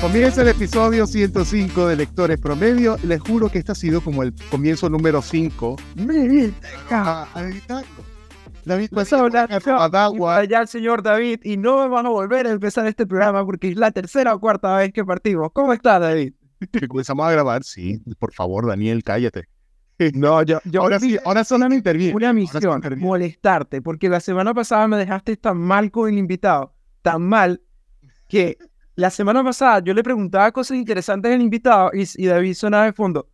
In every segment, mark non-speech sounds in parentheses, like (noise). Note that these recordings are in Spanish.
Comienza el episodio 105 de Lectores Promedio. Les juro que este ha sido como el comienzo número 5. Ah, David, Vas a hablar allá el señor David y no van a volver a empezar este programa porque es la tercera o cuarta vez que partimos. ¿Cómo está David? comenzamos a grabar, sí. Por favor, Daniel, cállate. No, yo, yo Ahora sí, ahora solo me interviene. una sí misión, molestarte, porque la semana pasada me dejaste tan mal con el invitado, tan mal, que la semana pasada yo le preguntaba cosas interesantes al invitado y, y David sonaba de fondo.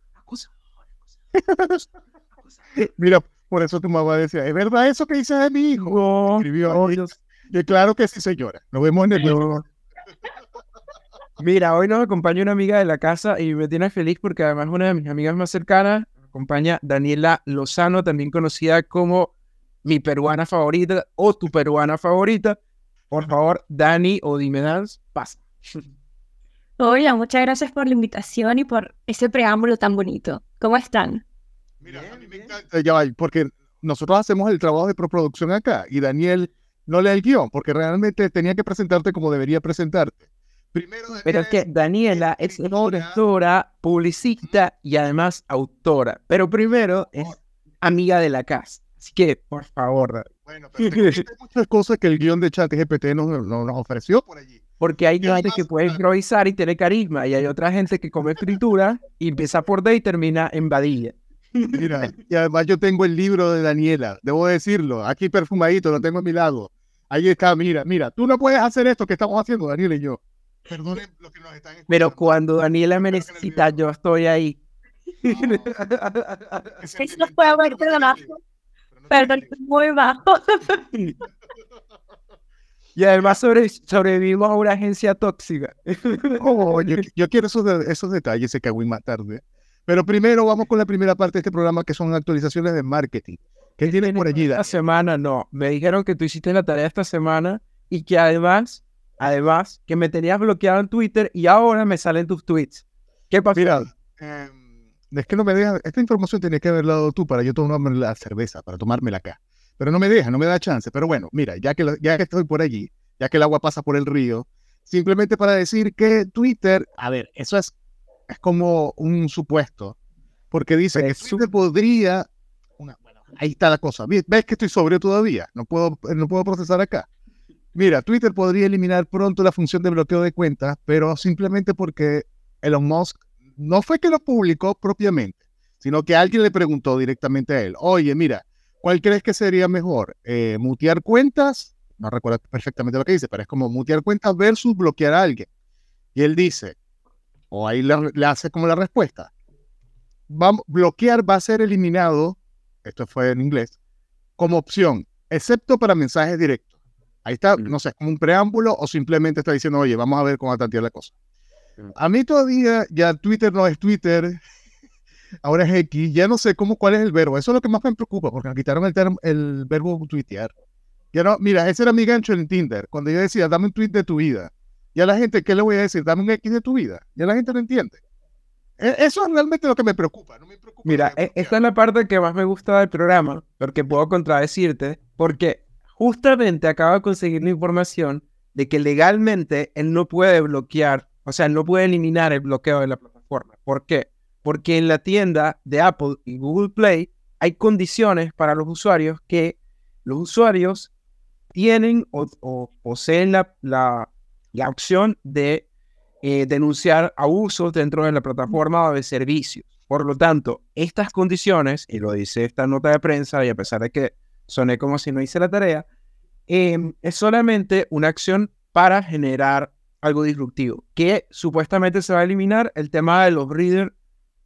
(laughs) Mira, por eso tu mamá decía, ¿es verdad eso que dices de mi hijo? No, Escribió no, Y claro que sí, señora. Nos vemos en el no. Mira, hoy nos acompaña una amiga de la casa y me tiene feliz porque además es una de mis amigas más cercanas. Acompaña Daniela Lozano, también conocida como mi peruana favorita o tu peruana favorita. Por favor, Dani o Dime Dance, pasa. Hola, muchas gracias por la invitación y por ese preámbulo tan bonito. ¿Cómo están? Mira, a mí me encanta, ya va, porque nosotros hacemos el trabajo de preproducción acá y Daniel no lee el guion porque realmente tenía que presentarte como debería presentarte. Primero, Pero es que Daniel Daniela es directora, publicista y además autora. Pero primero es amiga de la casa. Así que, por favor, David, Bueno, pero cuento (laughs) muchas cosas que el guion de chat GPT nos, nos, nos ofreció por allí. porque hay gente que puede improvisar y tiene carisma, y hay otra gente que come escritura y empieza por D y termina en vadilla. Mira, (laughs) y además yo tengo el libro de Daniela, debo decirlo, aquí perfumadito, lo tengo a mi lado. Ahí está, mira, mira, tú no puedes hacer esto que estamos haciendo, Daniel y yo. Perdonen los que nos están Pero escuchando. cuando Daniela me necesita, yo estoy ahí. Se Eso los puedo ver, Pero no perdona. se entiende. Pero no se Perdón, muy bajo. Y además sobre, sobrevivimos a una agencia tóxica. Oh, yo, yo quiero esos, de- esos detalles, se cagó más tarde. Pero primero vamos con la primera parte de este programa, que son actualizaciones de marketing. ¿Qué tienes por allí, Esta semana no. Me dijeron que tú hiciste la tarea esta semana y que además, además, que me tenías bloqueado en Twitter y ahora me salen tus tweets. ¿Qué pasó? Mira, em, es que no me deja, esta información tenía que haberla dado tú para yo tomarme la cerveza, para tomármela acá. Pero no me deja, no me da chance. Pero bueno, mira, ya que, ya que estoy por allí, ya que el agua pasa por el río, simplemente para decir que Twitter, a ver, eso es, es como un supuesto, porque dice que Twitter podría, una- bueno, ahí está la cosa. ¿Ves ves que estoy sobrio todavía? No puedo, no puedo procesar acá. Mira, Twitter podría eliminar pronto la función de bloqueo de cuentas, pero simplemente porque Elon Musk no fue que lo publicó propiamente, sino que alguien le preguntó directamente a él, oye, mira, ¿cuál crees que sería mejor? Eh, ¿Mutear cuentas? No recuerdo perfectamente lo que dice, pero es como mutear cuentas versus bloquear a alguien. Y él dice, o ahí le, le hace como la respuesta, bloquear va a ser eliminado, esto fue en inglés, como opción, excepto para mensajes directos. Ahí está, Mm. no sé, como un preámbulo o simplemente está diciendo, oye, vamos a ver cómo va a tantear la cosa. Mm. A mí todavía ya Twitter no es Twitter, (laughs) ahora es X, ya no sé cómo, cuál es el verbo. Eso es lo que más me preocupa, porque me quitaron el, term- el verbo tuitear. Ya no, mira, ese era mi gancho en Tinder, cuando yo decía, dame un tweet de tu vida. Ya la gente, ¿qué le voy a decir? Dame un X de tu vida. Ya la gente no entiende. E- Eso es realmente lo que me preocupa. No me preocupa Mira, e- esta es la parte que más me gusta del programa, porque puedo contradecirte, porque justamente acabo de conseguir la información de que legalmente él no puede bloquear, o sea, no puede eliminar el bloqueo de la plataforma. ¿Por qué? Porque en la tienda de Apple y Google Play hay condiciones para los usuarios que los usuarios tienen o, o poseen la, la- la opción de eh, denunciar abusos dentro de la plataforma o de servicios. Por lo tanto, estas condiciones, y lo dice esta nota de prensa, y a pesar de que soné como si no hice la tarea, em, es solamente una acción para generar algo disruptivo, que supuestamente se va a eliminar el tema de los reader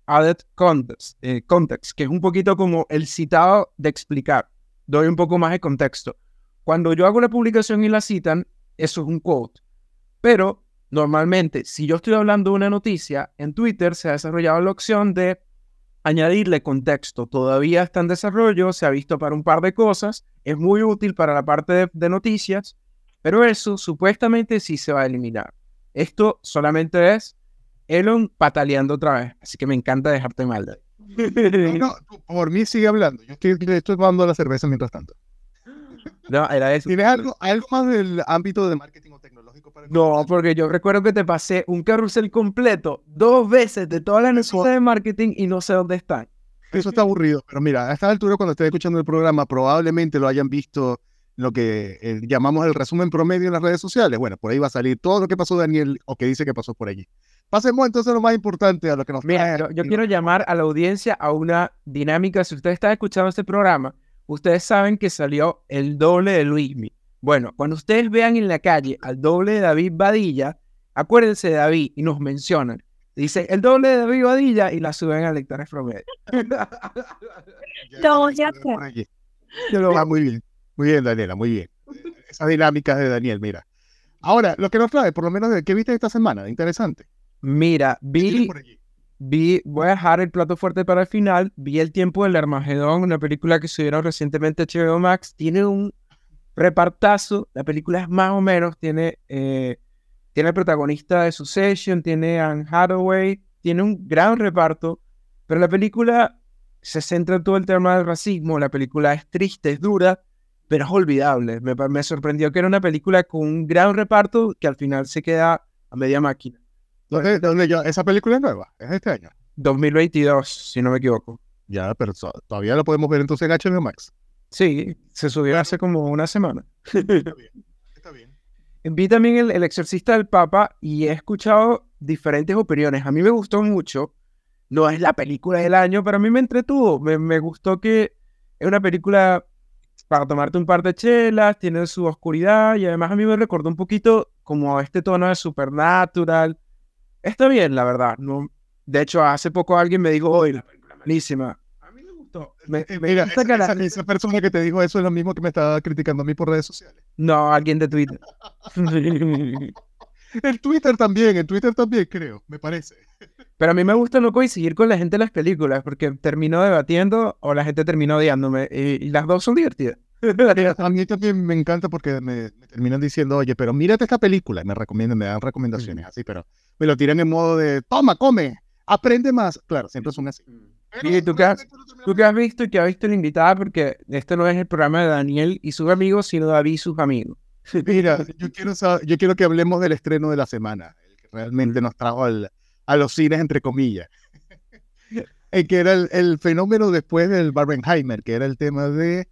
added context, eh, context, que es un poquito como el citado de explicar. Doy un poco más de contexto. Cuando yo hago una publicación y la citan, eso es un quote. Pero normalmente, si yo estoy hablando de una noticia, en Twitter se ha desarrollado la opción de añadirle contexto. Todavía está en desarrollo, se ha visto para un par de cosas, es muy útil para la parte de, de noticias, pero eso supuestamente sí se va a eliminar. Esto solamente es Elon pataleando otra vez, así que me encanta dejarte mal. David. No, no, por mí sigue hablando. Yo estoy, estoy tomando la cerveza mientras tanto. No, era eso. ¿Tienes algo, algo más del ámbito de marketing tecnológico para No, porque yo recuerdo que te pasé un carrusel completo dos veces de todas las necesidades de marketing y no sé dónde están. Eso está aburrido, pero mira, a esta altura cuando estés escuchando el programa probablemente lo hayan visto lo que eh, llamamos el resumen promedio en las redes sociales. Bueno, por ahí va a salir todo lo que pasó Daniel o que dice que pasó por allí. Pasemos entonces a lo más importante, a lo que nos Mira, trae- yo, yo quiero llamar a la audiencia a una dinámica. Si ustedes están escuchando este programa, ustedes saben que salió el doble de Luismi. Bueno, cuando ustedes vean en la calle al doble de David Badilla, acuérdense de David y nos mencionan. Dice el doble de David Badilla y la suben a lectores promedio. (laughs) Lo voy a por hacer. allí. Ah, muy bien, muy bien, Daniela, muy bien. Esa dinámica de Daniel, mira. Ahora, lo que nos trae, por lo menos, ¿qué viste esta semana? Interesante. Mira, ¿Qué tienes vi, vi, voy a dejar el plato fuerte para el final. Vi El tiempo del Armagedón, una película que subieron recientemente a HBO Max. Tiene un repartazo. La película es más o menos, tiene, eh, tiene el protagonista de Succession, tiene Anne Hathaway, tiene un gran reparto, pero la película se centra en todo el tema del racismo. La película es triste, es dura, pero es olvidable. Me, me sorprendió que era una película con un gran reparto que al final se queda a media máquina. ¿Dónde, dónde yo- esa película es nueva, es este año. 2022, si no me equivoco. Ya, pero todavía lo podemos ver entonces en HBO Max. Sí, se subió hace como una semana. Está (laughs) bien. Está bien. Vi también el, el Exorcista del Papa y he escuchado diferentes opiniones. A mí me gustó mucho. No es la película del año, pero a mí me entretuvo. Me, me gustó que es una película para tomarte un par de chelas, tiene su oscuridad y además a mí me recordó un poquito como este tono de Supernatural. Está bien, la verdad. No, de hecho, hace poco alguien me dijo, hoy la película malísima. Me Mira, esa, persona que te dijo eso es lo mismo que me estaba criticando a mí por redes sociales. No, alguien de Twitter. (laughs) En Twitter también, en Twitter también creo, me parece. Pero a mí me gusta no coincidir con la gente en las películas, porque termino debatiendo o la gente termina odiándome. Y, y las dos son divertidas. A mí también me encanta porque me, me terminan diciendo, oye, pero mírate esta película. Y me recomiendan, me dan recomendaciones así, pero me lo tiran en modo de, toma, come, aprende más. Claro, siempre son así. ¿Y tú qué has- ¿Tú qué has visto y qué ha visto la invitada? Porque este no es el programa de Daniel y sus amigos, sino David y sus amigos. (laughs) Mira, (laughs) yo quiero, yo quiero que hablemos del estreno de la semana, el que realmente nos trajo al- a los cines, entre comillas. (laughs) El que era el, el fenómeno después del Barbenheimer, que era el tema de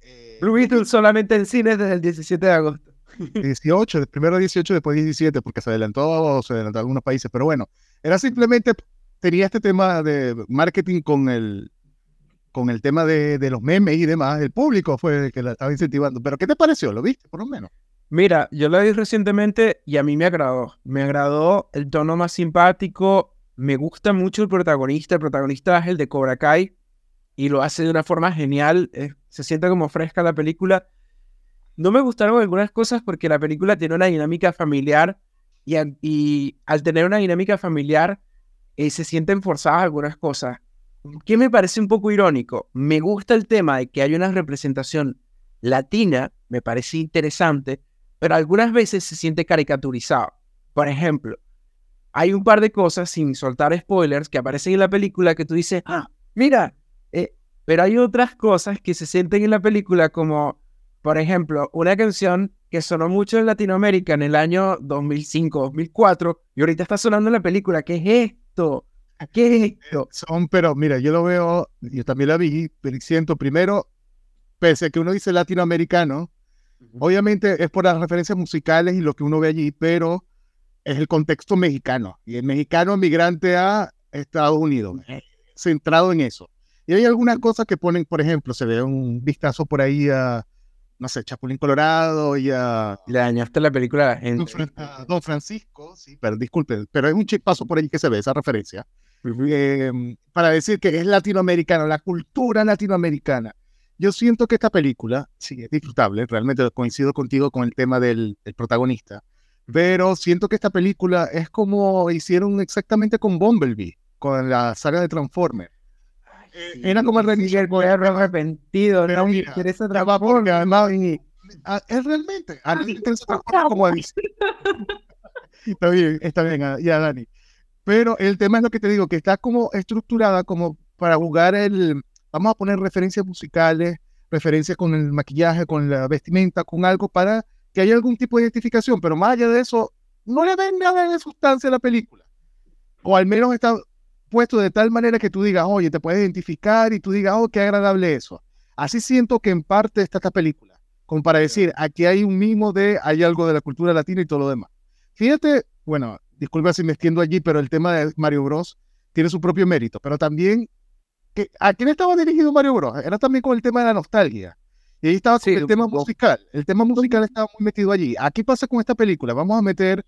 eh, Blue Beetle solamente en cines desde el 17 de agosto. 18, de- primero 18, después 17, porque se adelantó, se adelantó a algunos países, pero bueno, era simplemente, tenía este tema de marketing con el, con el tema de, de los memes y demás, el público fue el que la estaba incentivando. Pero ¿qué te pareció? ¿Lo viste, por lo menos? Mira, yo lo vi recientemente y a mí me agradó. Me agradó el tono más simpático. Me gusta mucho el protagonista. El protagonista es el de Cobra Kai y lo hace de una forma genial. eh, se siente como fresca la película. No me gustaron algunas cosas porque la película tiene una dinámica familiar y, y al tener una dinámica familiar eh, se sienten forzadas algunas cosas. ¿Qué me parece un poco irónico? Me gusta el tema de que hay una representación latina, me parece interesante, pero algunas veces se siente caricaturizado. Por ejemplo, hay un par de cosas, sin soltar spoilers, que aparecen en la película que tú dices, ah, mira, eh", pero hay otras cosas que se sienten en la película como, por ejemplo, una canción que sonó mucho en Latinoamérica en el año 2005, 2004, y ahorita está sonando en la película. ¿Qué es esto? ¿Qué es esto? Son, pero mira, yo lo veo, yo también la vi, pero siento primero, pese a que uno dice latinoamericano, obviamente es por las referencias musicales y lo que uno ve allí, pero es el contexto mexicano, y el mexicano migrante a Estados Unidos, eh, centrado en eso. Y hay algunas cosas que ponen, por ejemplo, se ve un vistazo por ahí a, no sé, Chapulín Colorado y a Le dañaste la película a la Don, gente. A Don Francisco, sí, pero disculpen, pero es un chispazo por ahí que se ve esa referencia eh, para decir que es latinoamericano, la cultura latinoamericana. Yo siento que esta película, sí, es disfrutable, realmente coincido contigo con el tema del, del protagonista, pero siento que esta película es como hicieron exactamente con Bumblebee, con la saga de Transformers. Eh, Era como el Miguel reinicio. arrepentido, mira, interesa Ya va, porque además, ah, es realmente, a mí me interesa Transformers como a mí. Está bien, está bien, ah, ya Dani. Pero el tema es lo que te digo, que está como estructurada como para jugar el, vamos a poner referencias musicales, referencias con el maquillaje, con la vestimenta, con algo para que haya algún tipo de identificación, pero más allá de eso, no le den nada de sustancia a la película. O al menos está puesto de tal manera que tú digas, oye, te puedes identificar y tú digas, oh, qué agradable eso. Así siento que en parte está esta película, como para decir, aquí hay un mismo de, hay algo de la cultura latina y todo lo demás. Fíjate, bueno, disculpa si me extiendo allí, pero el tema de Mario Bros tiene su propio mérito, pero también, que, ¿a quién estaba dirigido Mario Bros? Era también con el tema de la nostalgia. Y ahí estaba el tema musical. El tema musical estaba muy metido allí. Aquí pasa con esta película. Vamos a meter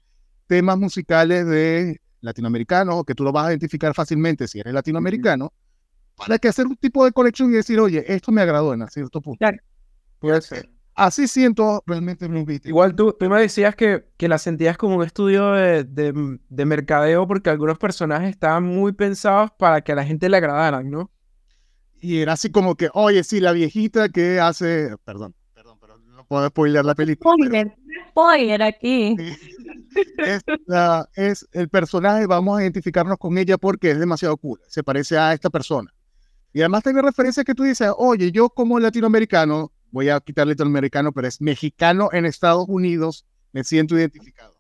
temas musicales de latinoamericanos, que tú lo vas a identificar fácilmente si eres latinoamericano, para que hacer un tipo de conexión y decir, oye, esto me agradó en cierto punto. Claro. Puede ser. Así siento realmente Blue Igual tú, tú me decías que, que la sentías como un estudio de, de, mercadeo porque algunos personajes estaban muy pensados para que a la gente le agradaran, ¿no? Y era así como que, oye, sí, la viejita que hace, perdón, no puedo spoiler la película. Spoiler, spoiler aquí. Es, es el personaje, vamos a identificarnos con ella porque es demasiado cool, se parece a esta persona. Y además tiene referencias que tú dices, oye, yo como latinoamericano voy a quitarle el americano, pero es mexicano en Estados Unidos, me siento identificado.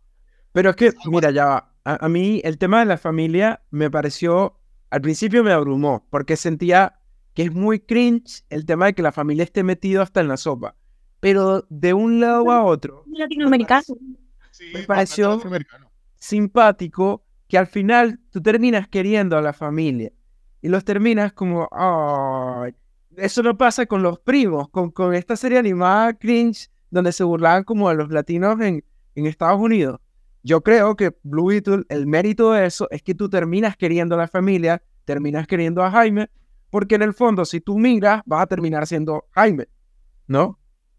Pero es que, mira, ya va. A, mí el tema de la familia me pareció, al principio me abrumó, porque sentía que es muy cringe el tema de que la familia esté metido hasta en la sopa. Pero de un lado a otro, latinoamericano. me pareció simpático que al final tú terminas queriendo a la familia y los terminas como, ay, eso no pasa con los primos, con, con esta serie animada cringe donde se burlaban como de los latinos en, en Estados Unidos. Yo creo que Blue Beetle, el mérito de eso es que tú terminas queriendo a la familia, terminas queriendo a Jaime, porque en el fondo, si tú miras, vas a terminar siendo Jaime, ¿no?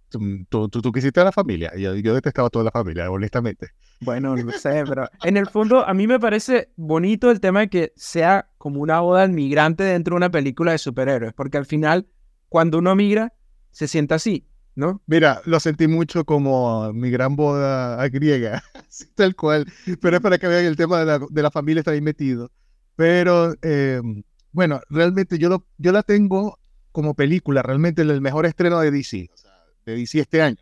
Tú, tú, tú, quisiste a la familia, yo, yo detestaba a toda la familia, honestamente. Bueno, no sé, (laughs) pero en el fondo a mí me parece bonito el tema de que sea como una boda al migrante dentro de una película de superhéroes, porque al final, cuando uno migra, se siente así, ¿no? Mira, lo sentí mucho como mi gran boda griega, (laughs) tal cual, pero es para que vean el tema de la, de la familia está ahí metido. Pero em, bueno, realmente yo, lo, yo la tengo como película, realmente el mejor estreno de DC, o sea, de DC este año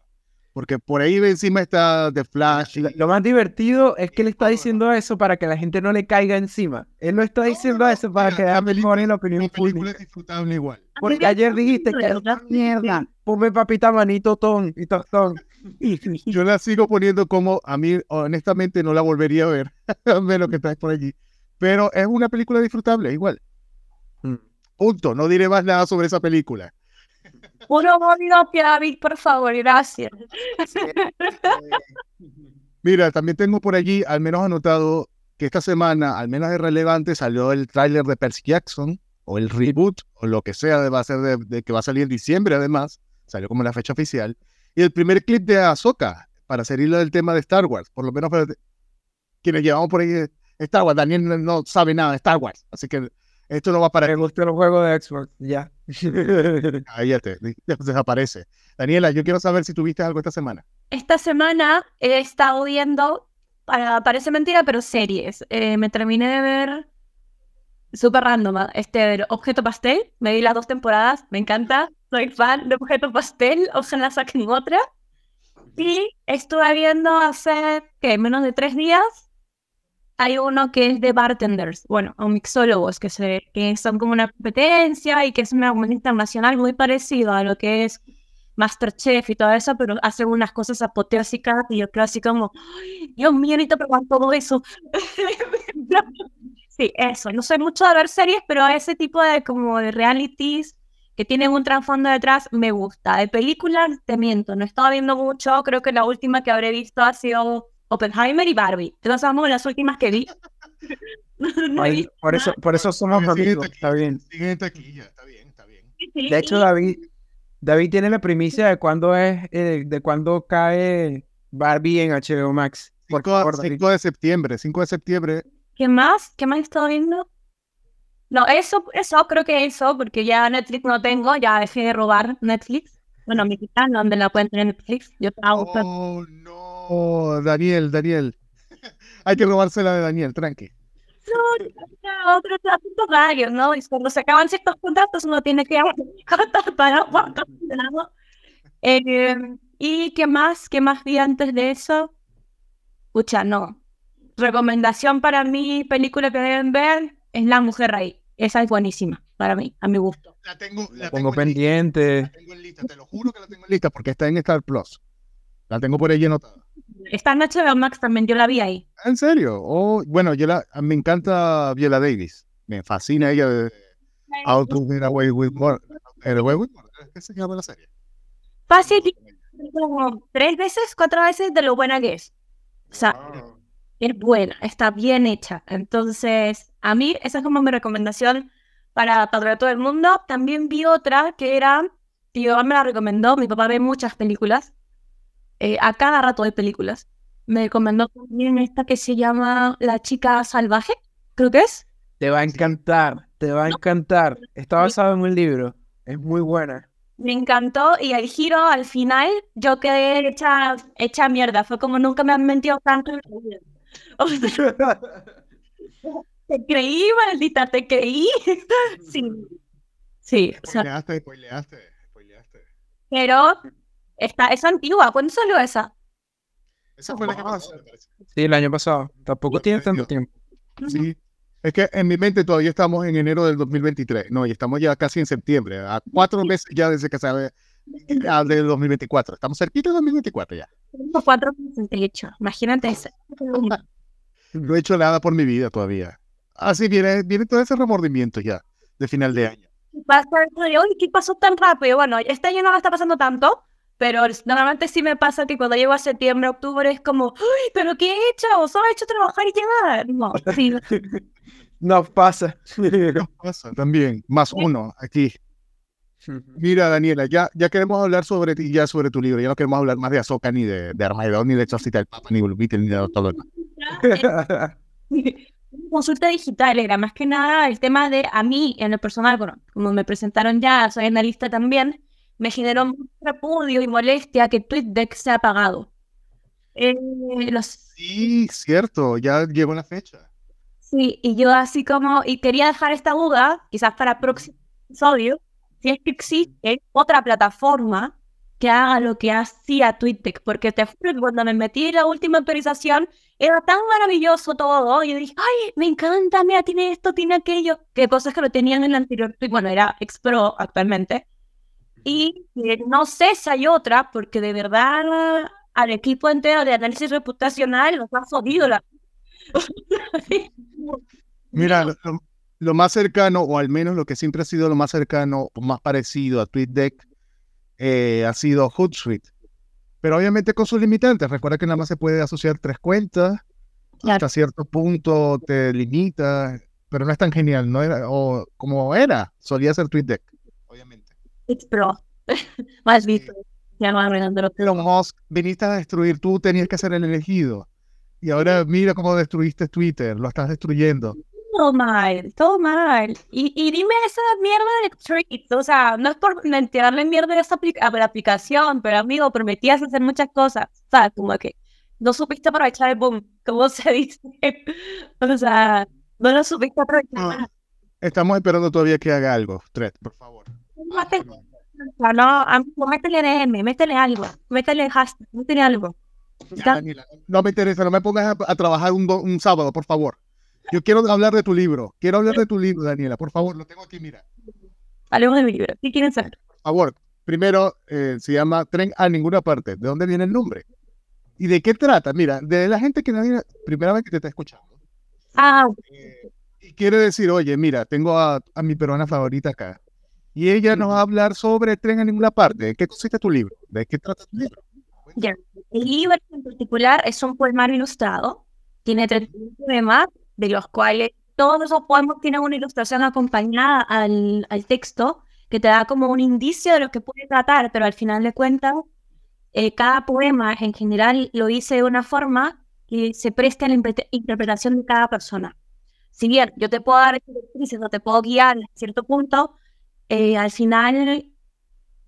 porque por ahí encima está The Flash. Lo, más divertido es que él está diciendo eso para que la gente no le caiga encima. Él no está diciendo eso para que la mejor en la opinión la película es disfrutable igual. Porque ayer dijiste que era una mierda. Ponme papita manito ton y tostón. (laughs) Yo la sigo poniendo como a mí, honestamente, no la volvería a ver, a (laughs) menos que traes por allí. Pero es una película disfrutable, igual. Mm. Punto. No diré más nada sobre esa película. Uno que David, por favor, gracias. (laughs) Mira, también tengo por allí, al menos anotado, que esta semana, al menos es relevante, salió el tráiler de Percy Jackson, o el reboot, o lo que sea, va a ser de, que va a salir en diciembre además, salió como la fecha oficial, y el primer clip de Ahsoka, para salirlo del tema de Star Wars, por lo menos para quienes llevamos por ahí Star Wars, Daniel no sabe nada de Star Wars, así que esto no va para... Me gustó el juego de Xbox, ya. (laughs) Cállate, (laughs) desaparece. Daniela, yo quiero saber si tuviste algo esta semana. Esta semana he estado viendo, parece mentira, pero series. Eh, me terminé de ver súper random, ¿ah? este Objeto Pastel. Me vi las dos temporadas, me encanta. Soy fan de Objeto Pastel, (laughs) ojalá saquen otra. Y estuve viendo hace, ¿qué? Menos de tres días hay uno que es de bartenders, bueno, o mixólogos, que, se, que son como una competencia y que es una competencia internacional muy parecido a lo que es Masterchef y todo eso, pero hacen unas cosas apoteósicas y yo creo así como, Dios mío, necesito probar todo eso. (laughs) sí, eso. No sé mucho de ver series, pero ese tipo de como de realities que tienen un trasfondo detrás me gusta. De películas, te miento, no he estado viendo mucho. Creo que la última que habré visto ha sido Oppenheimer y Barbie. Entonces vamos las últimas que vi. (laughs) por, eso, por eso somos amigos. Está bien. está bien, está bien. De hecho, David, David tiene la primicia de cuándo es, eh, de cuándo cae Barbie en HBO Max. 5, de septiembre, 5 de septiembre. ¿Qué más? ¿Qué más he estado viendo? No, eso, eso, creo que eso, porque ya Netflix no tengo, ya dejé de robar Netflix. Bueno, mi no donde la pueden tener Netflix. Yo trabajo. Oh, no. Oh, Daniel, Daniel. Hay que robársela de Daniel, tranqui. no, otros asuntos varios, ¿no? Y cuando se acaban ciertos contratos uno tiene que cortar para ¿no? eh, ¿Y qué más? ¿Qué más vi antes de eso? Escucha, no. Recomendación para mí, película que deben ver, es La Mujer Rey. Esa es buenísima para mí, a mi gusto. La tengo, la tengo lista, pendiente. la tengo en lista, te lo juro que la tengo en lista porque está en Star Plus. La tengo por ahí anotada. Esta noche de Max también, yo la vi ahí. ¿En serio? Oh, bueno, yo la, me encanta Viola Davis. Me fascina ella de How to Get Away with Murder. Get Away with Murder, ¿Qué se llama la serie? Fácil, como tres veces, cuatro veces de lo buena que es. O sea, es buena, está bien hecha. Entonces, a mí esa es como mi recomendación para, para todo el mundo. También vi otra que era, mi papá me la recomendó, mi papá ve muchas películas, eh, a cada rato hay películas. Me recomendó también esta que se llama La chica salvaje, creo que es. Te va a encantar, te va a encantar. Está basado en un libro. Es muy buena. Me encantó y el giro al final yo quedé hecha, hecha mierda. Fue como nunca me han mentido tanto en la vida. (laughs) O sea, (laughs) te creí, maldita, te creí. (laughs) Sí. Sí, o sea, Spoileaste, spoileaste, spoileaste. pero está, es antigua. ¿Cuándo salió esa? Esa fue la que parece. Sí, el año pasado. Tampoco tiene tanto tiempo. Sí. Es que en mi mente todavía estamos en enero del 2023. No, y estamos ya casi en septiembre. A cuatro meses ya desde que sale ah, del 2024. Estamos cerquita del 2024 ya. Tengo cuatro meses, de hecho. Imagínate eso. No he hecho nada por mi vida todavía. Así viene, viene todo ese remordimiento ya de final de año. Pasa eso de, "Uy, ¿qué pasó tan rápido? Bueno, este año no está pasando tanto, pero normalmente sí me pasa que cuando llego a septiembre, octubre, es como, uy, ¿pero qué he hecho? Solo he hecho trabajar y llegar. No, sí, (laughs) No pasa. ¿Qué pasa? También, más uno aquí. Mira, Daniela, ya, ya queremos hablar sobre ti, ya sobre tu libro. Ya no queremos hablar más de Azoka, ni de, de Armagedón, ni de Chocita del Papa, ni de Beatle, ni de todo lo demás. (laughs) consulta digital era más que nada el tema de a mí en lo personal, bueno, como me presentaron ya, soy analista también, me generó mucho repudio y molestia que TweetDeck se ha apagado. Eh, los, Sí, cierto, ya llegó la fecha. sí, y yo así como, y quería dejar esta duda, quizás para el próximo episodio, si es que existe otra plataforma que haga lo que hacía TweetDeck, porque te juro que cuando me metí en la última actualización, era tan maravilloso todo, y yo dije, ay, me encanta, mira, tiene esto, tiene aquello, que cosas que lo tenían en el anterior, bueno, era Expro actualmente, y eh, no sé si hay otra, porque de verdad al equipo entero de análisis reputacional nos ha jodido la... (laughs) Mira, lo, más cercano, o al menos lo que siempre ha sido lo más cercano, o más parecido a TweetDeck, eh, ha sido Hootsuite. Pero obviamente con sus limitantes. Recuerda que nada más se puede asociar tres cuentas. Claro. Hasta cierto punto te limita, pero no es tan genial, no era, o como era, solía ser TweetDeck, Expro, más (laughs) visto, ya no arruinando lo Elon Musk, viniste a destruir, tú tenías que ser el elegido. Y ahora mira cómo destruiste Twitter, lo estás destruyendo. Todo mal, todo mal. Y, y dime esa mierda de tweets, o sea, no es por tirarle mierda a, esa apli- a la aplicación, pero amigo, prometías hacer muchas cosas, o sea, como que no supiste aprovechar el boom, como (laughs) se dice. O sea, no lo supiste aprovechar. Ah. Estamos esperando todavía que haga algo, Thread, por favor. No, métele DM, métele algo, métele hashtag, métele algo. Ya. Daniela, no me interesa, no me pongas a, a trabajar un, do- un sábado, por favor. Yo quiero hablar de tu libro, quiero hablar de tu libro, Daniela, por favor, lo tengo aquí, mira. Hablemos de mi libro, ¿qué quieren saber? Por favor, primero eh, se llama Tren a ninguna parte. ¿De dónde viene el nombre? ¿Y de qué trata? Mira, de la gente que nadie, primera vez que te está escuchando. Ah, eh, y quiere decir, oye, mira, tengo a, a mi peruana favorita acá. Y ella nos va a hablar sobre Tren a ninguna parte. ¿De qué consiste tu libro? ¿De qué trata tu libro? Ya. El libro en particular es un poemario ilustrado. Tiene 31 poemas, de los cuales todos esos poemas tienen una ilustración acompañada al, al texto que te da como un indicio de lo que puede tratar, pero al final de cuentas, eh, cada poema en general lo hice de una forma que se preste a la interpretación de cada persona. Si bien yo te puedo dar directrices o te puedo guiar a cierto punto, eh, al final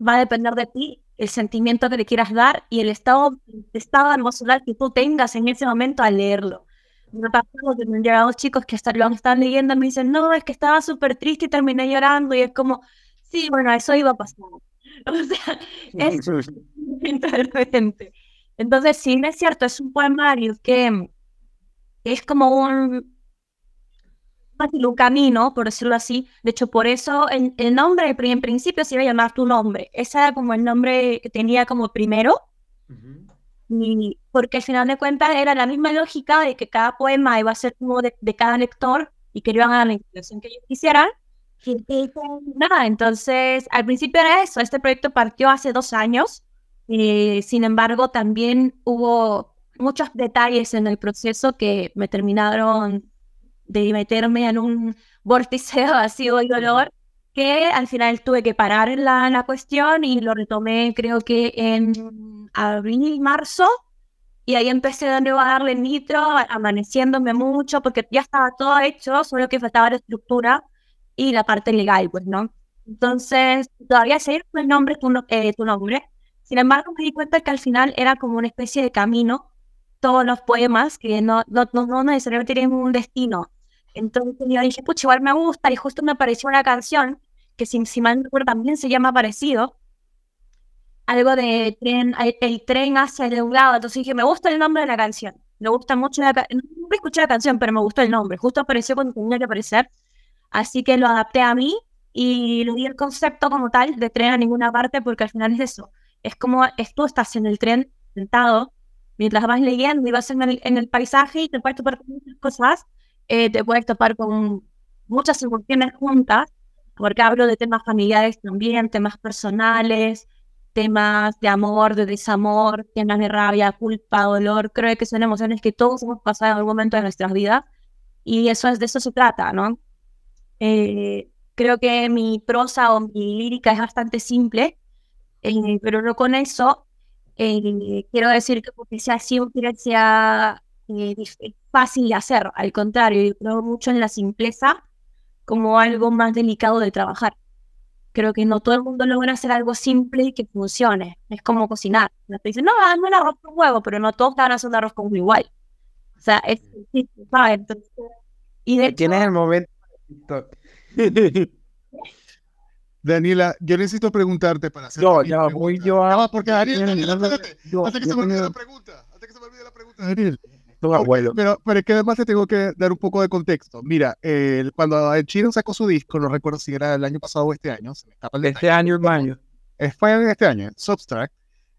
va a depender de ti el sentimiento que le quieras dar y el estado, estado emocional que tú tengas en ese momento al leerlo. Me ha pasado que me han llegado chicos que hasta lo estado leyendo y me dicen, no, es que estaba súper triste y terminé llorando. Y es como, sí, bueno, eso iba a pasar. (laughs) O sea, es. (laughs) Entonces, sí, es cierto, es un poemario que es como un, un camino, por decirlo así. De hecho, por eso el, el nombre en principio se iba a llamar tu nombre. Ese era como el nombre que tenía como primero. y porque al final de cuentas era la misma lógica de que cada poema iba a ser como de, de cada lector y que iban a la intención que ellos quisieran. Y, nada, entonces al principio era eso. Este proyecto partió hace dos años. y sin embargo, también hubo muchos detalles en el proceso que me terminaron de meterme en un vórtice vacío y dolor que al final tuve que parar la, la cuestión y lo retomé creo que en abril, marzo, y ahí empecé de nuevo a darle nitro, amaneciéndome mucho, porque ya estaba todo hecho, solo que faltaba la estructura y la parte legal, pues, ¿no? Entonces, todavía seguir con el nombre, tu, eh, tu nombre. Sin embargo, me di cuenta que al final era como una especie de camino, todos los poemas, que no, no, no, necesariamente tienen un destino, entonces yo dije, pucha, igual me gusta, y justo me apareció una canción que si, si mal no recuerdo también se llama parecido, algo de tren, el tren hacia un lado, entonces dije, me gusta el nombre de la canción, me gusta mucho la canción, no escuché la canción, pero me gustó el nombre, justo apareció cuando tenía que aparecer, así que lo adapté a mí y lo di el concepto como tal de tren a ninguna parte, porque al final es eso, es como tú estás en el tren sentado, mientras vas leyendo y vas en el, en el paisaje y te puedes topar muchas cosas, eh, te puedes topar con muchas emociones juntas, porque hablo de temas familiares también, temas personales, temas de amor, de desamor, temas de rabia, culpa, dolor. Creo que son emociones que todos hemos pasado en algún momento de nuestras vidas y eso es de eso se trata, ¿no? Eh, creo que mi prosa o mi lírica es bastante simple, eh, pero no con eso quiero decir que porque sea simple sea fácil de hacer, al contrario, yo creo mucho en la simpleza como algo más delicado de trabajar. Creo que no todo el mundo logra hacer algo simple y que funcione. Es como cocinar. Te dicen, no, hazme un arroz con huevo, pero no todos van a hacer un arroz con huevo igual. O sea, es difícil, ¿sabes? y de Tienes el momento. (laughs) Daniela, yo necesito preguntarte para hacer. No, ya voy yo a. No, porque (laughs) Daniel. Hasta que se me olvide la pregunta. Hasta que se me olvide la pregunta, Daniel. Pero, pero es que además te tengo que dar un poco de contexto. Mira, cuando el Chino sacó su disco, no recuerdo si era el año pasado o este año. este año, hermano. Fue este año, Substract.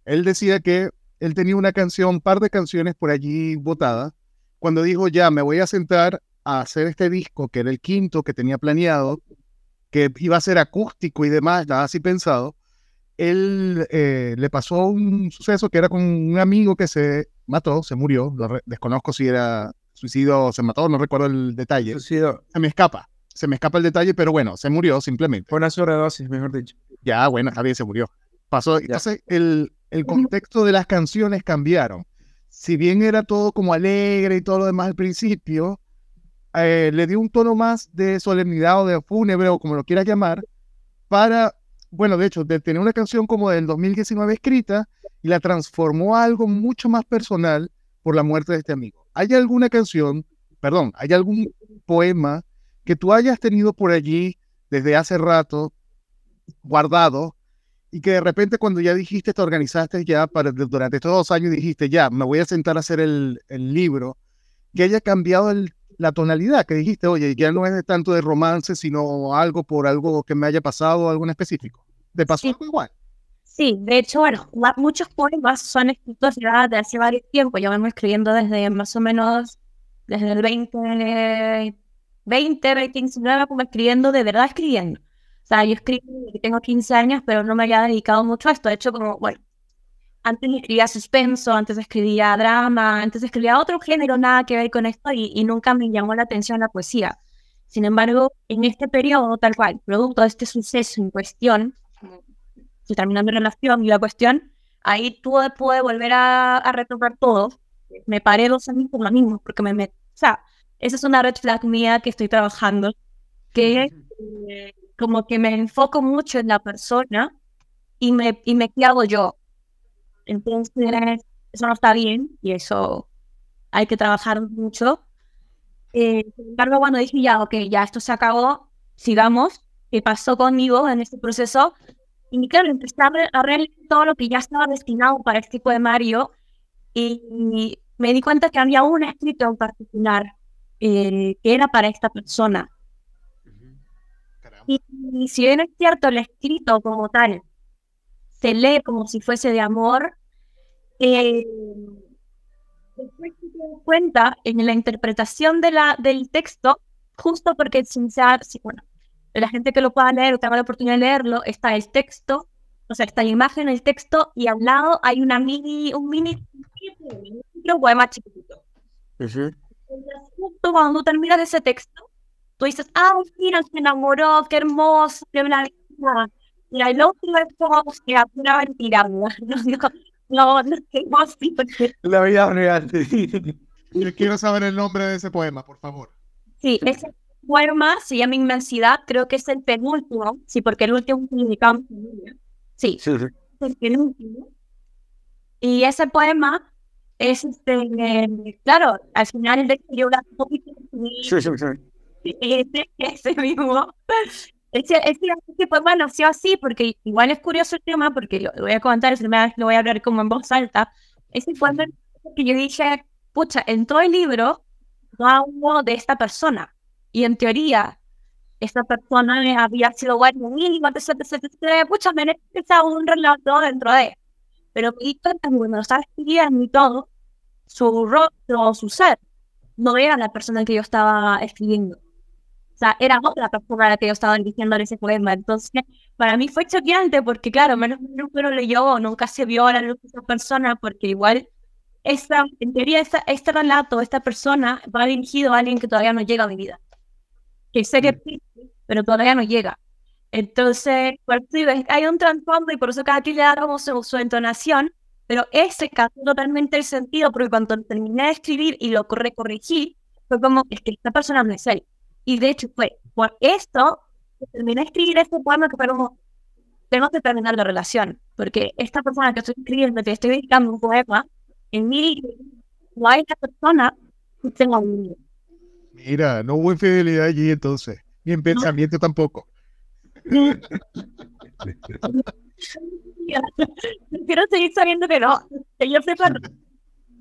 Él decía que él tenía una canción, un par de canciones por allí votadas. Cuando dijo, ya, me voy a sentar a hacer este disco, que era el quinto que tenía planeado, que iba a ser acústico y demás, nada así pensado, él eh, le pasó un suceso que era con un amigo que se mató, se murió, desconozco si era suicidio o se mató, no recuerdo el detalle. Suicidio. Se me escapa, se me escapa el detalle, pero bueno, se murió simplemente. Fue una sobredosis, mejor dicho. Ya, bueno, bien, se murió. Pasó, entonces el, el contexto de las canciones cambiaron. Si bien era todo como alegre y todo lo demás al principio, eh, le dio un tono más de solemnidad o de fúnebre o como lo quieras llamar, para, bueno, de hecho, de tener una canción como del 2019 escrita, y la transformó a algo mucho más personal por la muerte de este amigo. ¿Hay alguna canción, perdón, hay algún poema que tú hayas tenido por allí desde hace rato guardado y que de repente cuando ya dijiste, te organizaste ya para, durante estos dos años, dijiste, ya, me voy a sentar a hacer el, el libro, que haya cambiado la tonalidad, que dijiste, oye, ya no es tanto de romance, sino algo por algo que me haya pasado, algo en específico. ¿Te pasó algo igual? Sí, de hecho, bueno, muchos poemas son escritos ya de hace varios tiempos. Yo vengo escribiendo desde más o menos, desde el 20, 20, 29, como escribiendo, de verdad escribiendo. O sea, yo escribo desde que tengo 15 años, pero no me había dedicado mucho a esto. De hecho, como, bueno, antes escribía suspenso, antes escribía drama, antes escribía otro género, nada que ver con esto, y, y nunca me llamó la atención la poesía. Sin embargo, en este periodo, tal cual, producto de este suceso en cuestión, terminando mi relación y la cuestión, ahí tuve, pude volver a, a, retomar todo. Me paré dos años por lo mismo, porque me metí. O sea, esa es una red flag mía que estoy trabajando, que eh, como que me enfoco mucho en la persona y me, y me hago yo. Entonces, eso no está bien y eso hay que trabajar mucho Eh, sin embargo, cuando dije ya, ok, ya esto se acabó, sigamos, ¿qué pasó conmigo en este proceso? Y claro, empecé a ver todo lo que ya estaba destinado para este tipo de Mario y me di cuenta que había un escrito en particular eh, que era para esta persona. Y, si bien es cierto, el escrito como tal se lee como si fuese de amor, eh, después te das cuenta en la interpretación de la, del texto, justo porque sin ser, bueno, la gente que lo pueda leer o tenga la oportunidad de leerlo, está el texto, o sea, está la imagen, el texto, y al lado hay una mini, un mini, un poema chiquitito. Entonces, justo cuando tú terminas ese texto, tú dices, ah, mira, se enamoró, qué hermoso, qué maravilla. Y el otro es como que una mentira, (laughs) no, no, no, no, así porque... La vida real. (laughs) Yo quiero saber el nombre de ese poema, por favor. Sí, ese poema se llama Inmensidad, creo que es el penúltimo, sí, porque el último publicamos Sí, sí, sí. el penúltimo. Y ese poema es, este, claro, al final de que yo poquito. Sí, sí, sí. (laughs) Ese, ese mismo. Ese, ese, ese, poema nació así, porque igual es curioso el tema, porque lo, voy a contar, es la lo voy a hablar como en voz alta. Ese poema que yo dije, pucha, en todo el libro no uno de esta persona. Y en teoría, esta persona había sido bueno, mínimo, pucha, me necesitaba un relato dentro de. Pero di cuenta cuando lo estaba escribiendo y todo, su rostro, su ser, no era la persona que yo estaba escribiendo. Sea, era otra persona la que yo estaba diciendo en ese poema. Entonces, para mí fue choqueante porque, claro, menos nunca lo leyó, nunca se vio a la luz de esa persona, porque igual, esta, en teoría, esta, este relato, esta persona va dirigido a alguien que todavía no llega a mi vida que sé que mm. pero todavía no llega. Entonces, hay un trasfondo y por eso cada quien le da como su, entonación, pero ese cambió totalmente el sentido, porque cuando terminé de escribir y lo recorregí, fue como, es que esta persona no es él. Y de hecho fue por esto que terminé de escribir este poema que fue como, tengo que terminar la relación, porque esta persona que estoy escribiendo, que estoy dedicando un poema, en mí no hay esta persona que tengo un Mira, no hubo infidelidad allí entonces, ni en pensamiento tampoco. (laughs) Quiero seguir sabiendo que no, que yo sepa,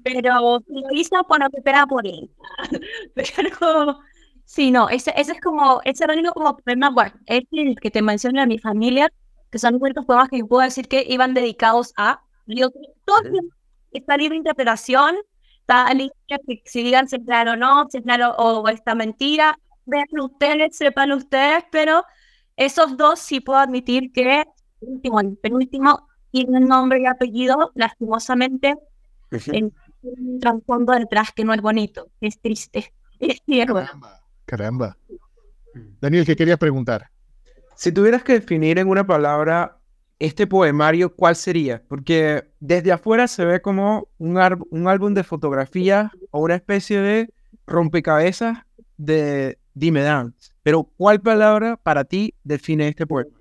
pero lo hizo cuando te espera por él. (laughs) Pero sí, no, ese, ese es como, ese era el único como problema, bueno, es el que te mencioné a mi familia, que son cuentos poemas que puedo decir que iban dedicados a, yo, todo esta libre interpretación que si digan si es claro o no, si es claro o esta mentira, vean ustedes, sepan ustedes, pero esos dos sí puedo admitir que el último, el penúltimo tiene nombre y apellido, lastimosamente, en un trasfondo detrás que no es bonito, es triste. Es caramba, caramba. Daniel, ¿qué querías preguntar? Si tuvieras que definir en una palabra este poemario, ¿cuál sería? Porque desde afuera se ve como un, un álbum de fotografía o una especie de rompecabezas de Dime Dance. Pero, ¿cuál palabra para ti define este poema?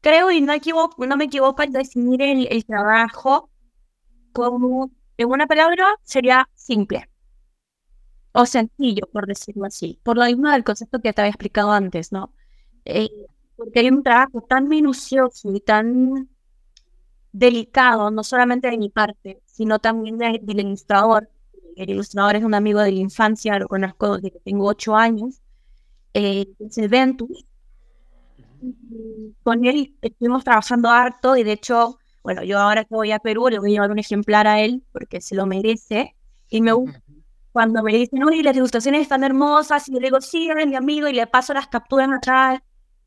Creo, y no, equivoco, no me equivoco al definir el, trabajo como, en una palabra, sería simple o sencillo, por decirlo así, por lo mismo del concepto que te había explicado antes, ¿no? Eh, porque hay un trabajo tan minucioso y tan delicado, no solamente de mi parte, sino también del ilustrador. El ilustrador es un amigo de la infancia, lo conozco desde que tengo ocho años, eh, es Ventus. Con él estuvimos trabajando harto y de hecho, bueno, yo ahora que voy a Perú le voy a llevar un ejemplar a él porque se lo merece. Y me cuando me dicen, uy, las ilustraciones están hermosas, y yo digo, sí, eres mi amigo, y le paso las capturas atrás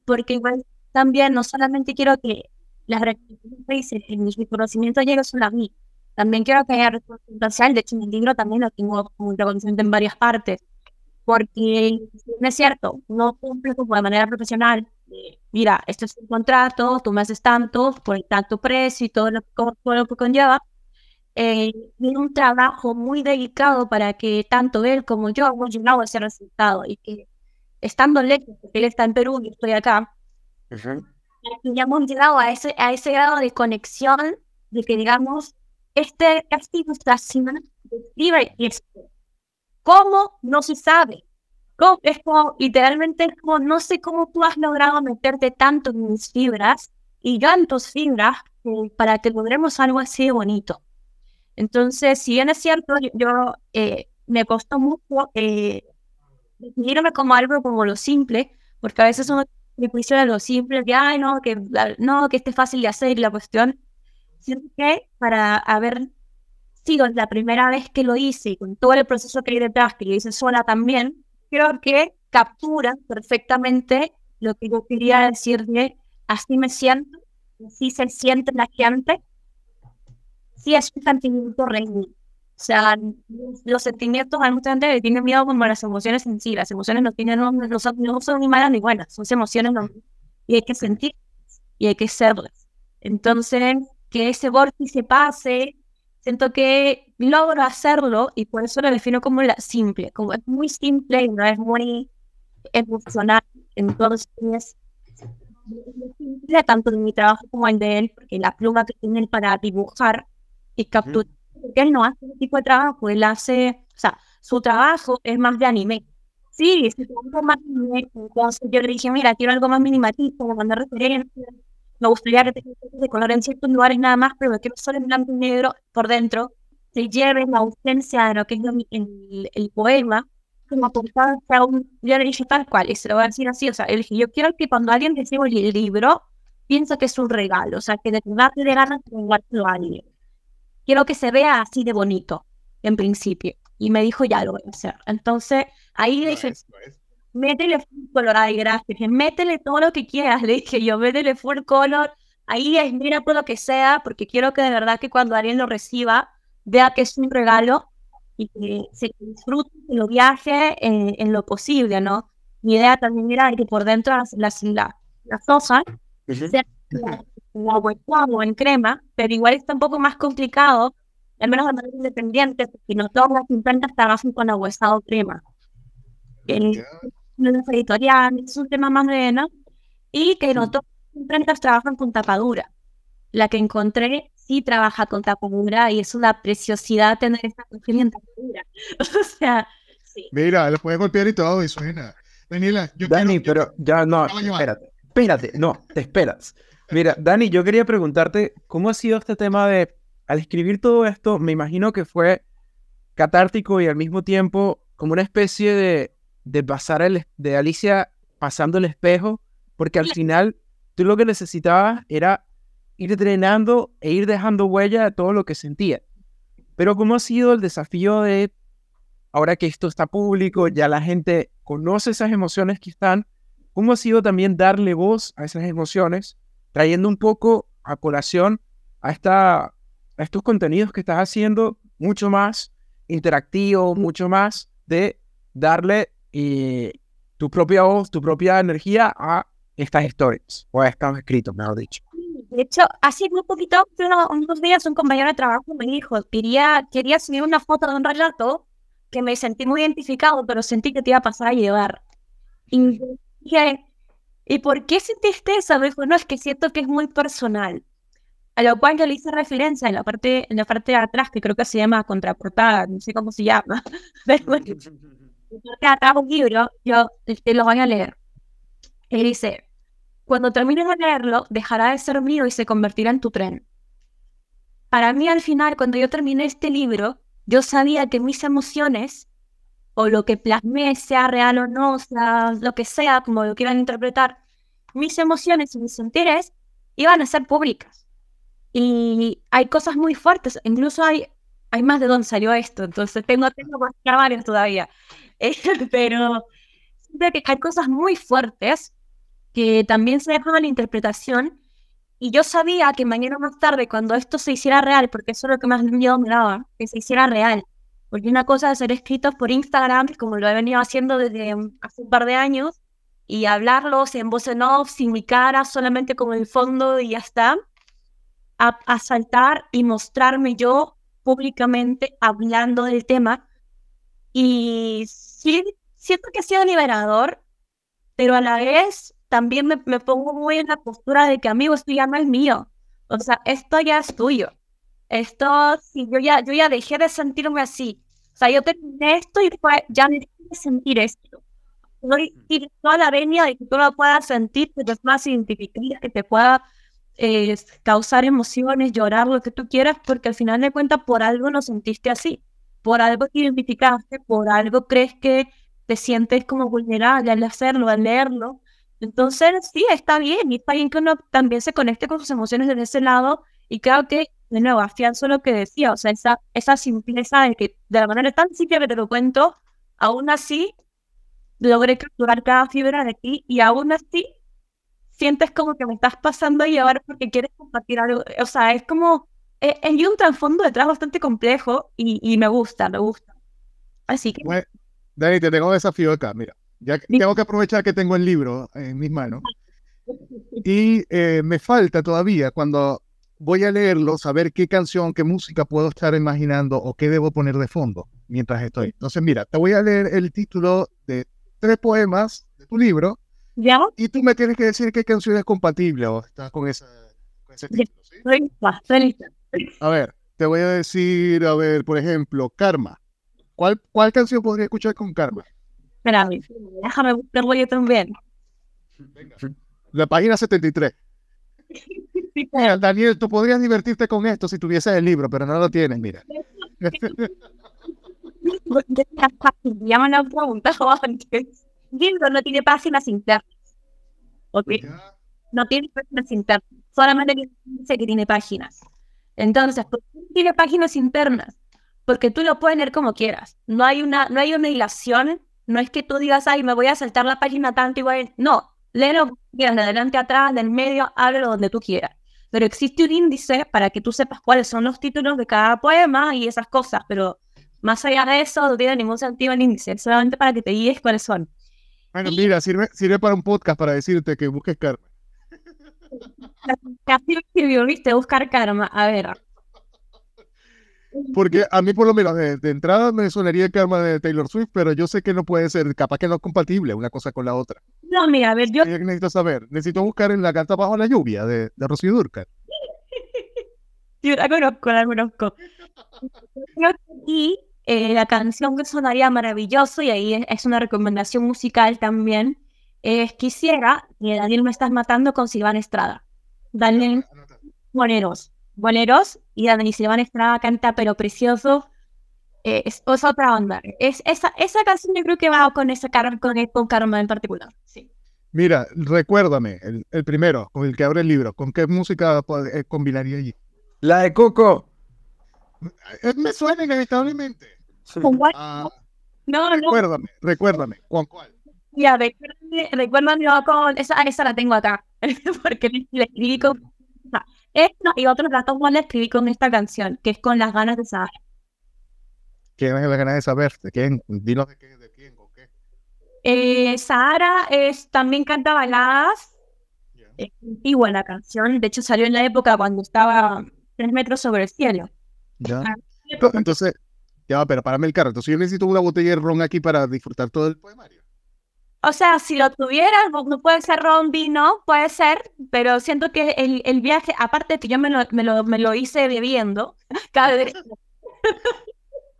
porque igual también no solamente quiero que las representaciones en mi conocimiento lleguen solo a mí, también quiero que haya representación, de hecho mi libro también lo tengo como reconocimiento en varias partes, porque no es cierto, no cumple como de manera profesional, mira, esto es un contrato, tú me haces tanto, por tanto precio y todo lo, todo lo que conlleva, eh, un trabajo muy delicado para que tanto él como yo hemos llegado a ese resultado y que estando lejos, porque él está en Perú y estoy acá, ya hemos llegado a ese, a ese grado de conexión de que, digamos, este, esta ilustración describe esto. ¿Cómo? No se sabe. ¿Cómo? Es como, literalmente, es como, no sé cómo tú has logrado meterte tanto en mis fibras y yo en tus fibras eh, para que logremos algo así de bonito. Entonces, si bien es cierto, yo, eh, me costó mucho eh, definirme como algo como lo simple, porque a veces uno me de lo simple, que, ay, no, que, no, que esté fácil de hacer la cuestión. Siento que para haber sido la primera vez que lo hice con todo el proceso que hay detrás, que lo hice sola también, creo que captura perfectamente lo que yo quería decirle, así me siento, así se siente la gente, sí es un sentimiento real. O sea, los sentimientos, hay mucha gente que tiene miedo como las emociones en sí. Las emociones no, tienen, no, no, son, no son ni malas ni buenas, son emociones y hay que sentir y hay que serlas. Entonces, que ese vórtice pase, siento que logro hacerlo y por eso lo defino como la simple, como es muy simple y no es muy emocional. Entonces, es tanto en mi trabajo como en de él, porque la pluma que tiene para dibujar y capturar porque él no hace ese tipo de trabajo, él hace, o sea, su trabajo es más de anime. Sí, es más de anime. Entonces yo le dije, mira, quiero algo más minimalista, como mandar referencias. Me gustaría que tenga de color en ciertos lugares nada más, pero quiero solo en blanco y negro por dentro. Se lleve la ausencia de lo que es el, el, poema, como aportar a un. Yo le dije tal cual, y se lo voy a decir así. O sea, le dije, yo quiero que cuando alguien reciba el libro, piense que es un regalo, o sea, que de verdad te ganas de regalarlo a alguien quiero que se vea así de bonito, en principio. Y me dijo, ya lo voy a hacer. Entonces, ahí le dije, métele full color, ay, gracias. métele todo lo que quieras, (laughs) le dije yo, métele full color. Ahí es, mira por lo que sea, porque quiero que de verdad que cuando alguien lo reciba, vea que es un regalo y que se disfrute, que lo viaje en, lo posible, ¿no? Mi idea también era que por dentro las, las, las, cosas o en crema, pero igual está un poco más complicado, al menos de manera independiente, porque no todas las imprentas trabajan con aguesado crema. En las editoriales es un tema más bueno, y que no todas las imprentas trabajan con tapadura. La que encontré sí trabaja con tapadura y es una preciosidad tener esta cuestión en tapadura. (laughs) o sea, sí. Mira, lo puedes golpear y todo y suena. Daniela, yo Dani, pero ya no, espérate, espérate, no, te esperas. Mira, Dani, yo quería preguntarte, ¿cómo ha sido este tema de, al escribir todo esto, me imagino que fue catártico y al mismo tiempo como una especie de, de pasar el, de Alicia pasando el espejo, porque al final tú lo que necesitabas era ir drenando e ir dejando huella de todo lo que sentía. Pero ¿cómo ha sido el desafío de, ahora que esto está público, ya la gente conoce esas emociones que están, ¿cómo ha sido también darle voz a esas emociones trayendo un poco a colación a, esta, a estos contenidos que estás haciendo mucho más interactivo, mucho más de darle eh, tu propia voz, tu propia energía a estas historias o a estos escritos, mejor dicho. De hecho, hace muy poquito, unos días, un compañero de trabajo me dijo, quería, quería subir una foto de un relato que me sentí muy identificado, pero sentí que te iba a pasar a llevar. Y dije, ¿Y por qué sentiste eso? Me dijo, no, es que siento que es muy personal. A lo cual yo le hice referencia en la parte, en la parte de atrás, que creo que se llama contraportada, no sé cómo se llama. (laughs) Pero parte de atrás un libro, yo te lo voy a leer. Él dice, cuando termines de leerlo, dejará de ser mío y se convertirá en tu tren. Para mí, al final, cuando yo terminé este libro, yo sabía que mis emociones o lo que plasmé, sea real o no, sea lo que sea, como lo quieran interpretar, mis emociones y mis sentires iban a ser públicas. Y hay cosas muy fuertes, incluso hay, hay más de dónde salió esto, entonces tengo, tengo más varios todavía. (laughs) pero siempre que hay cosas muy fuertes que también se dejan a la interpretación. Y yo sabía que mañana más tarde, cuando esto se hiciera real, porque eso es lo que más miedo me daba, que se hiciera real, porque una cosa es ser escritos por Instagram, como lo he venido haciendo desde hace un par de años, y hablarlos en voz en off, sin mi cara, solamente con el fondo y ya está, a, saltar y mostrarme yo públicamente hablando del tema. Y sí, siento que ha sido liberador, pero a la vez también me, me pongo muy en la postura de que, amigo, esto ya no es mío. O sea, esto ya es tuyo. Esto, si yo ya, yo ya dejé de sentirme así, O sea, yo terminé esto y fue, ya necesito sentir esto. No ir toda la venia de que tú lo puedas sentir, que te más identificar, que te pueda eh, causar emociones, llorar, lo que tú quieras, porque al final de cuentas por algo lo sentiste así, por algo te identificaste, por algo crees que te sientes como vulnerable al hacerlo, al leerlo. Entonces, sí, está bien, y está bien que uno también se conecte con sus emociones desde ese lado, y creo que, de nuevo, afianzo lo que decía, o sea, esa, esa simpleza de que de la manera tan simple que te lo cuento, aún así logré capturar cada fibra de ti, y aún así sientes como que me estás pasando a llevar porque quieres compartir algo. O sea, es como, eh, hay un trasfondo detrás bastante complejo y, me gusta, me gusta. Así que... Bueno, Dani, te tengo un desafío acá, mira. Ya tengo que aprovechar que tengo el libro en mis manos. Y eh, me falta todavía, cuando voy a leerlo, saber qué canción, qué música puedo estar imaginando o qué debo poner de fondo mientras estoy. Entonces, mira, te voy a leer el título de tres poemas de tu libro ¿Ya? Y tú me tienes que decir qué canción es compatible o estás con, esa, con ese título, ¿sí? A ver, te voy a decir, a ver, por ejemplo, Karma. ¿Cuál, cuál canción podría escuchar con Karma? Espérame, déjame buscarlo yo también. Venga. La página 73. Daniel, tú podrías divertirte con esto si tuvieses el libro, pero no lo tienes, mira. (laughs) ya me han preguntado antes libro no tiene páginas internas. ¿Ok? No tiene páginas internas. Solamente dice que tiene páginas. Entonces, ¿por qué tiene páginas internas? Porque tú lo puedes leer como quieras. No hay una, no hay una hilación. No es que tú digas, ay, me voy a saltar la página tanto igual. No, léelo de adelante atrás, del medio, háblalo donde tú quieras. Pero existe un índice para que tú sepas cuáles son los títulos de cada poema y esas cosas. Pero más allá de eso, no tiene ningún sentido el índice. Solamente para que te guíes cuáles son. Bueno, mira, sirve, sirve para un podcast para decirte que busques karma. Casi escribió, viste, buscar karma. A ver. Porque a mí, por lo menos, de, entrada me sonaría el karma de Taylor Swift, pero yo sé que no puede ser, capaz que no es compatible una cosa con la otra. No, mira, a ver, yo. necesito saber. Necesito buscar en la carta bajo la lluvia de, de Rocío Durcal. (laughs) Yo la conozco, la conozco. (laughs) Y eh, la canción que sonaría maravilloso, y ahí es, una recomendación musical también, es Quisiera, y Daniel me estás matando con Silvana Estrada. Daniel, boleros, boleros, y Daniel Silvana Estrada canta pero precioso. Eh, es, otra onda. Es, esa, esa canción yo creo que va con esa con, con Karma en particular. Sí. Mira, recuérdame, el, primero, con el que abre el libro, ¿con qué música eh, combinaría allí? La de Coco. Me suena inevitablemente. Ah, no, no. Recuérdame, recuérdame. ¿Con cuál? Ya, recuérdame, recuérdame con. Esa, esa la tengo acá. (laughs) Porque le escribí con. Esta y otros datos más la escribí con esta canción, que es con las ganas de saber. ¿Quién es las ganas de saber? ¿De quién? Dinos de, qué, de quién o qué. Eh, Sahara es, también canta baladas. Es antigua la canción. De hecho, salió en la época cuando estaba tres metros sobre el cielo. Ya. Ah, entonces, ya, pero párame el carro. Entonces yo necesito una botella de ron aquí para disfrutar todo el poemario. O sea, si lo tuvieras, no puede ser ron, vino, puede ser, pero siento que el, el viaje, aparte de que yo me lo, me lo, me lo hice bebiendo, (laughs) cada vez...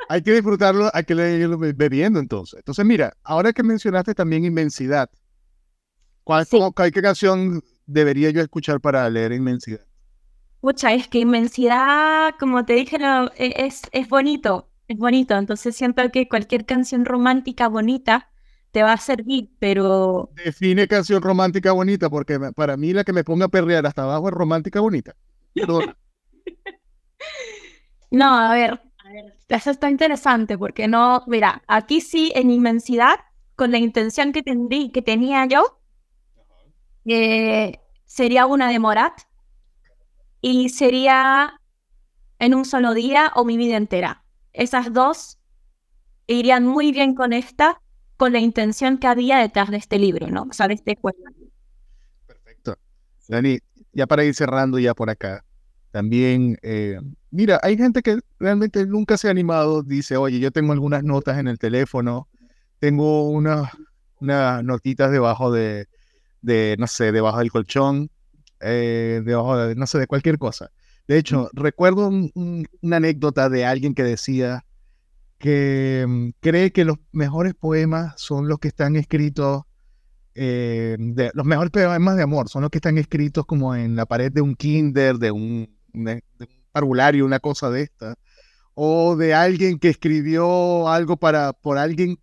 hay que disfrutarlo, hay que leerlo bebiendo entonces. Entonces, mira, ahora que mencionaste también inmensidad, ¿cuál, ¿qué canción debería yo escuchar para leer inmensidad? Pucha, es que inmensidad, como te dije, e, es, es bonito es bonito. Entonces siento que cualquier canción romántica bonita te va a servir, pero... Define canción romántica bonita, porque para mí la que me ponga a perrear hasta abajo es romántica bonita. (laughs) no, a ver, eso está interesante, porque no, mira, aquí sí en inmensidad, con la intención que, tendrí, que tenía yo, eh, sería una de Morat y sería en un solo día o mi vida entera esas dos irían muy bien con esta, con la intención que había detrás de este libro, ¿no? O sea, de este cuento. Perfecto. Dani, ya para ir cerrando ya por acá, también, eh, mira, hay gente que realmente nunca se ha animado, dice, oye, yo tengo algunas notas en el teléfono, tengo unas notitas debajo de, de, no sé, debajo del colchón, eh, de, no sé, de cualquier cosa. De hecho, recuerdo una anécdota de alguien que decía que mm, cree que los mejores poemas son los que están escritos, eh, de, los mejores poemas de amor son los que están escritos como en la pared de un kinder, de un, de, un parvulario, una cosa de esta, o de alguien que escribió algo para, por alguien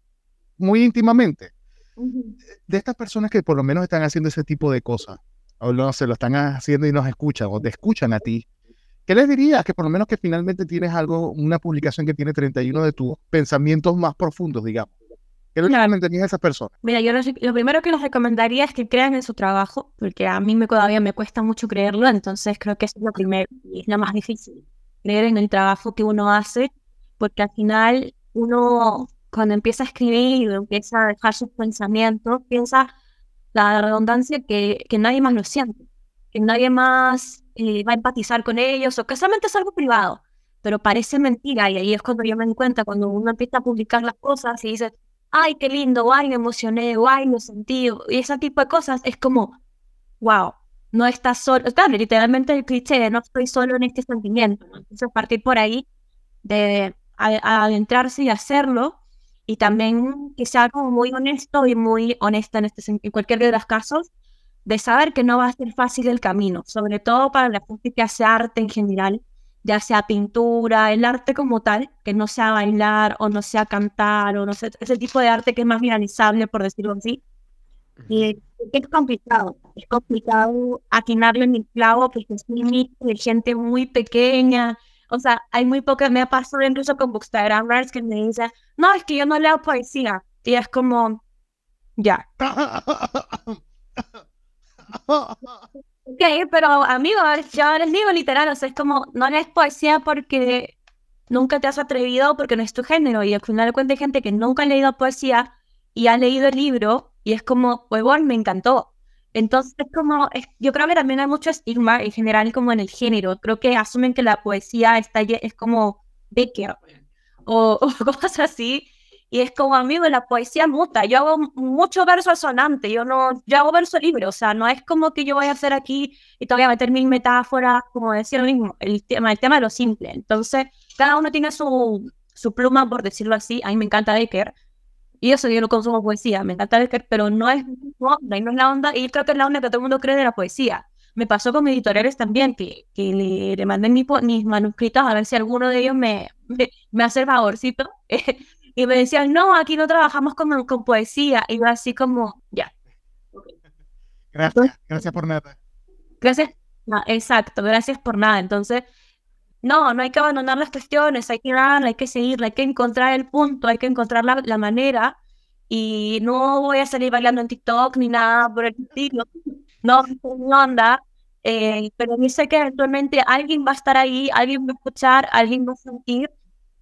muy íntimamente. De estas personas que por lo menos están haciendo ese tipo de cosas, o no se lo están haciendo y nos escuchan, o te escuchan a ti, ¿Qué les dirías? Que por lo menos que finalmente tienes algo, una publicación que tiene 31 de tus pensamientos más profundos, digamos. ¿Qué le recomendarías a esas personas? Mira, yo lo, primero que les recomendaría es que crean en su trabajo, porque a mí me, todavía me cuesta mucho creerlo, entonces creo que es lo primero y es lo más difícil, creer en el trabajo que uno hace, porque al final uno cuando empieza a escribir, empieza a dejar sus pensamientos, piensa la redundancia que, que nadie más lo siente, que nadie más eh, va a empatizar con ellos o que solamente es algo privado, pero parece mentira. Y ahí es cuando yo me doy cuenta, cuando uno empieza a publicar las cosas y dice, ay, qué lindo, ay, me emocioné, ay, lo sentí, y ese tipo de cosas es como, wow, no estás solo, claro, literalmente el cliché de no estoy solo en este sentimiento, entonces partir por ahí de adentrarse y hacerlo y también que sea como muy honesto y muy honesta en, este, en cualquier de los casos de saber que no va a ser fácil el camino, sobre todo para la gente que hace arte en general, ya sea pintura, el arte como tal, que no sea bailar o no sea cantar o no sé, ese tipo de arte que es más viralizable, por decirlo así. Y es complicado, es complicado atinarlo en el clavo porque es un de gente muy pequeña. O sea, hay muy poca, me ha pasado incluso con Bookstagramers que me dicen, no, es que yo no leo poesía. Y es como, ya. Ok, pero amigo, yo les digo literal, o sea, es como, no lees poesía porque nunca te has atrevido, porque no es tu género, y al final de cuentas hay gente que nunca ha leído poesía y ha leído el libro, y es como, huevón, me encantó. Entonces, es como, yo creo que también hay mucho estigma en general como en el género, creo que asumen que la poesía está, es como Becker o, (laughs) o cosas así, y es como, amigo, la poesía muta. Yo hago mucho verso sonante, yo no, yo hago verso libre, o sea, no es como que yo voy a hacer aquí y te voy a meter mil metáforas, como decir lo mismo, el tema, el tema de lo simple. Entonces, cada uno tiene su, su pluma, por decirlo así. A mí me encanta Becker, y eso yo no consumo poesía, me encanta Becker, pero no es, no, no es la onda, y creo que es la onda que todo el mundo cree de la poesía. Me pasó con mis editoriales también, que, que le, le mandé mis, mis manuscritos a ver si alguno de ellos me, me, me hace el favorcito. (laughs) Y me decían, no, aquí no trabajamos con, con poesía. Y yo así como, ya. Gracias, gracias por nada. Gracias, exacto, gracias por nada. Entonces, no, no hay que abandonar las cuestiones, hay que darle, hay que seguirla, hay que encontrar el punto, hay que encontrar la, la manera. Y no voy a salir bailando en TikTok ni nada por el estilo. (laughs) No, no anda. Eh, pero yo sé que eventualmente alguien va a estar ahí, alguien va a escuchar, alguien va a sentir.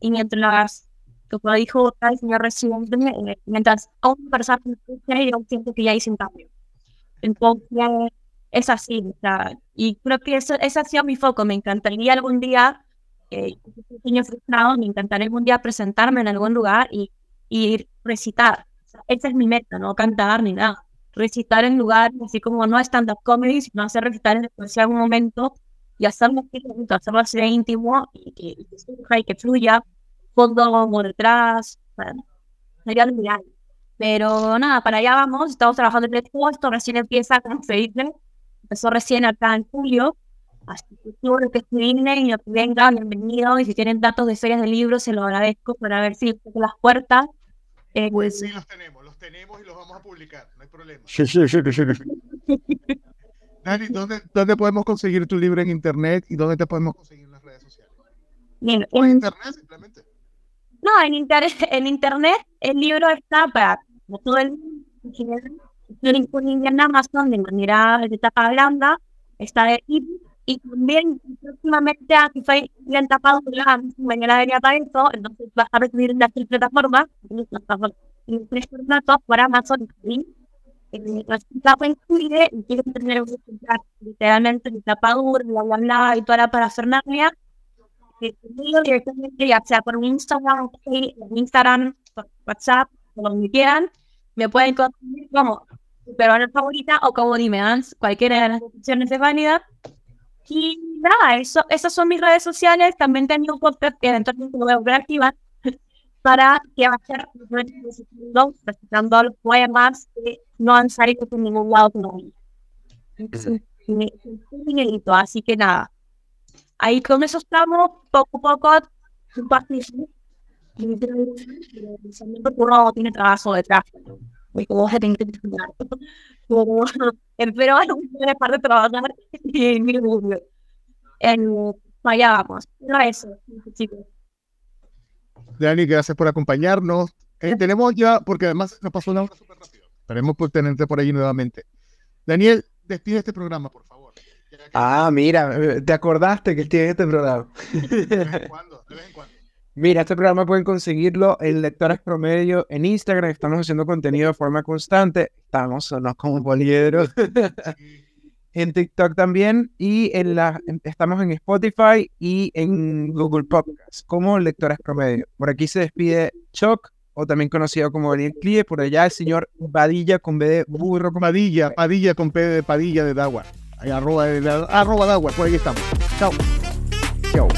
Y mientras como dijo el señor residente, eh, mientras a una persona yo siento que ya hice un cambio. Entonces, es así, o sea, y creo que eso, ese ha sido mi foco. Me encantaría algún día, eh, frustrado, me encantaría algún día presentarme en algún lugar y, y recitar. esa es mi meta, no cantar ni nada. Recitar en lugar, así como no stand-up comedy, sino hacer recitar en algún momento y hacerlo, hacerlo así íntimo y que, y que, fluya fondo por detrás, bueno, sería lo Pero nada, para allá vamos, estamos trabajando en esto, esto recién empieza con Facebook, empezó recién acá en julio, así que todo lo que se viene y lo que venga, bienvenido, y si tienen datos de ferias de libros, se lo agradezco para ver si las puertas. Eh, pues sí, los tenemos, los tenemos y los vamos a publicar, no hay problema. (laughs) Dani, ¿dónde, ¿dónde podemos conseguir tu libro en internet y dónde te podemos conseguir en las redes sociales? Bien, en internet simplemente. No, en, (laughs) en internet el libro está para todo el disponible en Amazon de manera de tapa blanda, está de y también próximamente aquí fue bien tapado mañana venía para eso, entonces vas a recibir en las tres plataformas, en tres formatos para Amazon y la pueden incluir y quieren tener un literalmente el tapadura, bla y toda la parafernalia directamente, ya sea por Instagram, Instagram, por WhatsApp, por donde quieran, me pueden conseguir como peruana favorita o como Dimeans, cualquiera de las opciones de vanidad. Y nada, eso, esas son mis redes sociales. También tengo un podcast que eventualmente lo voy a volver a activar. (laughs) para que va a ser presentando los poemas que no han salido por ningún lado todavía. Así que nada, ahí con eso estamos, poco a poco. Porque uno tiene trabajo detrás. Y como se tiene que disfrutar. Pero una parte de trabajar en allá vamos. No eso, chicos. Dani, gracias por acompañarnos. Eh, tenemos ya, porque además nos pasó una hora súper rápido. Esperemos por tenerte por ahí nuevamente. Daniel, despide este programa, por favor. Ah, mira, eh, te acordaste que en este programa. De vez en cuando, de vez en cuando. Mira, este programa pueden conseguirlo en Lectores Promedio en Instagram. Estamos haciendo contenido de forma constante. Estamos, no como poliedros. (laughs) en TikTok también. Y en la, estamos en Spotify y en Google Podcasts como Lectores Promedio. Por aquí se despide Choc, o también conocido como Daniel Clie. Por allá el señor Padilla con B de burro. Con... Padilla, Padilla con P de Padilla de Dagua. Arroba, arroba Dagua, por ahí estamos. Chao. Chao.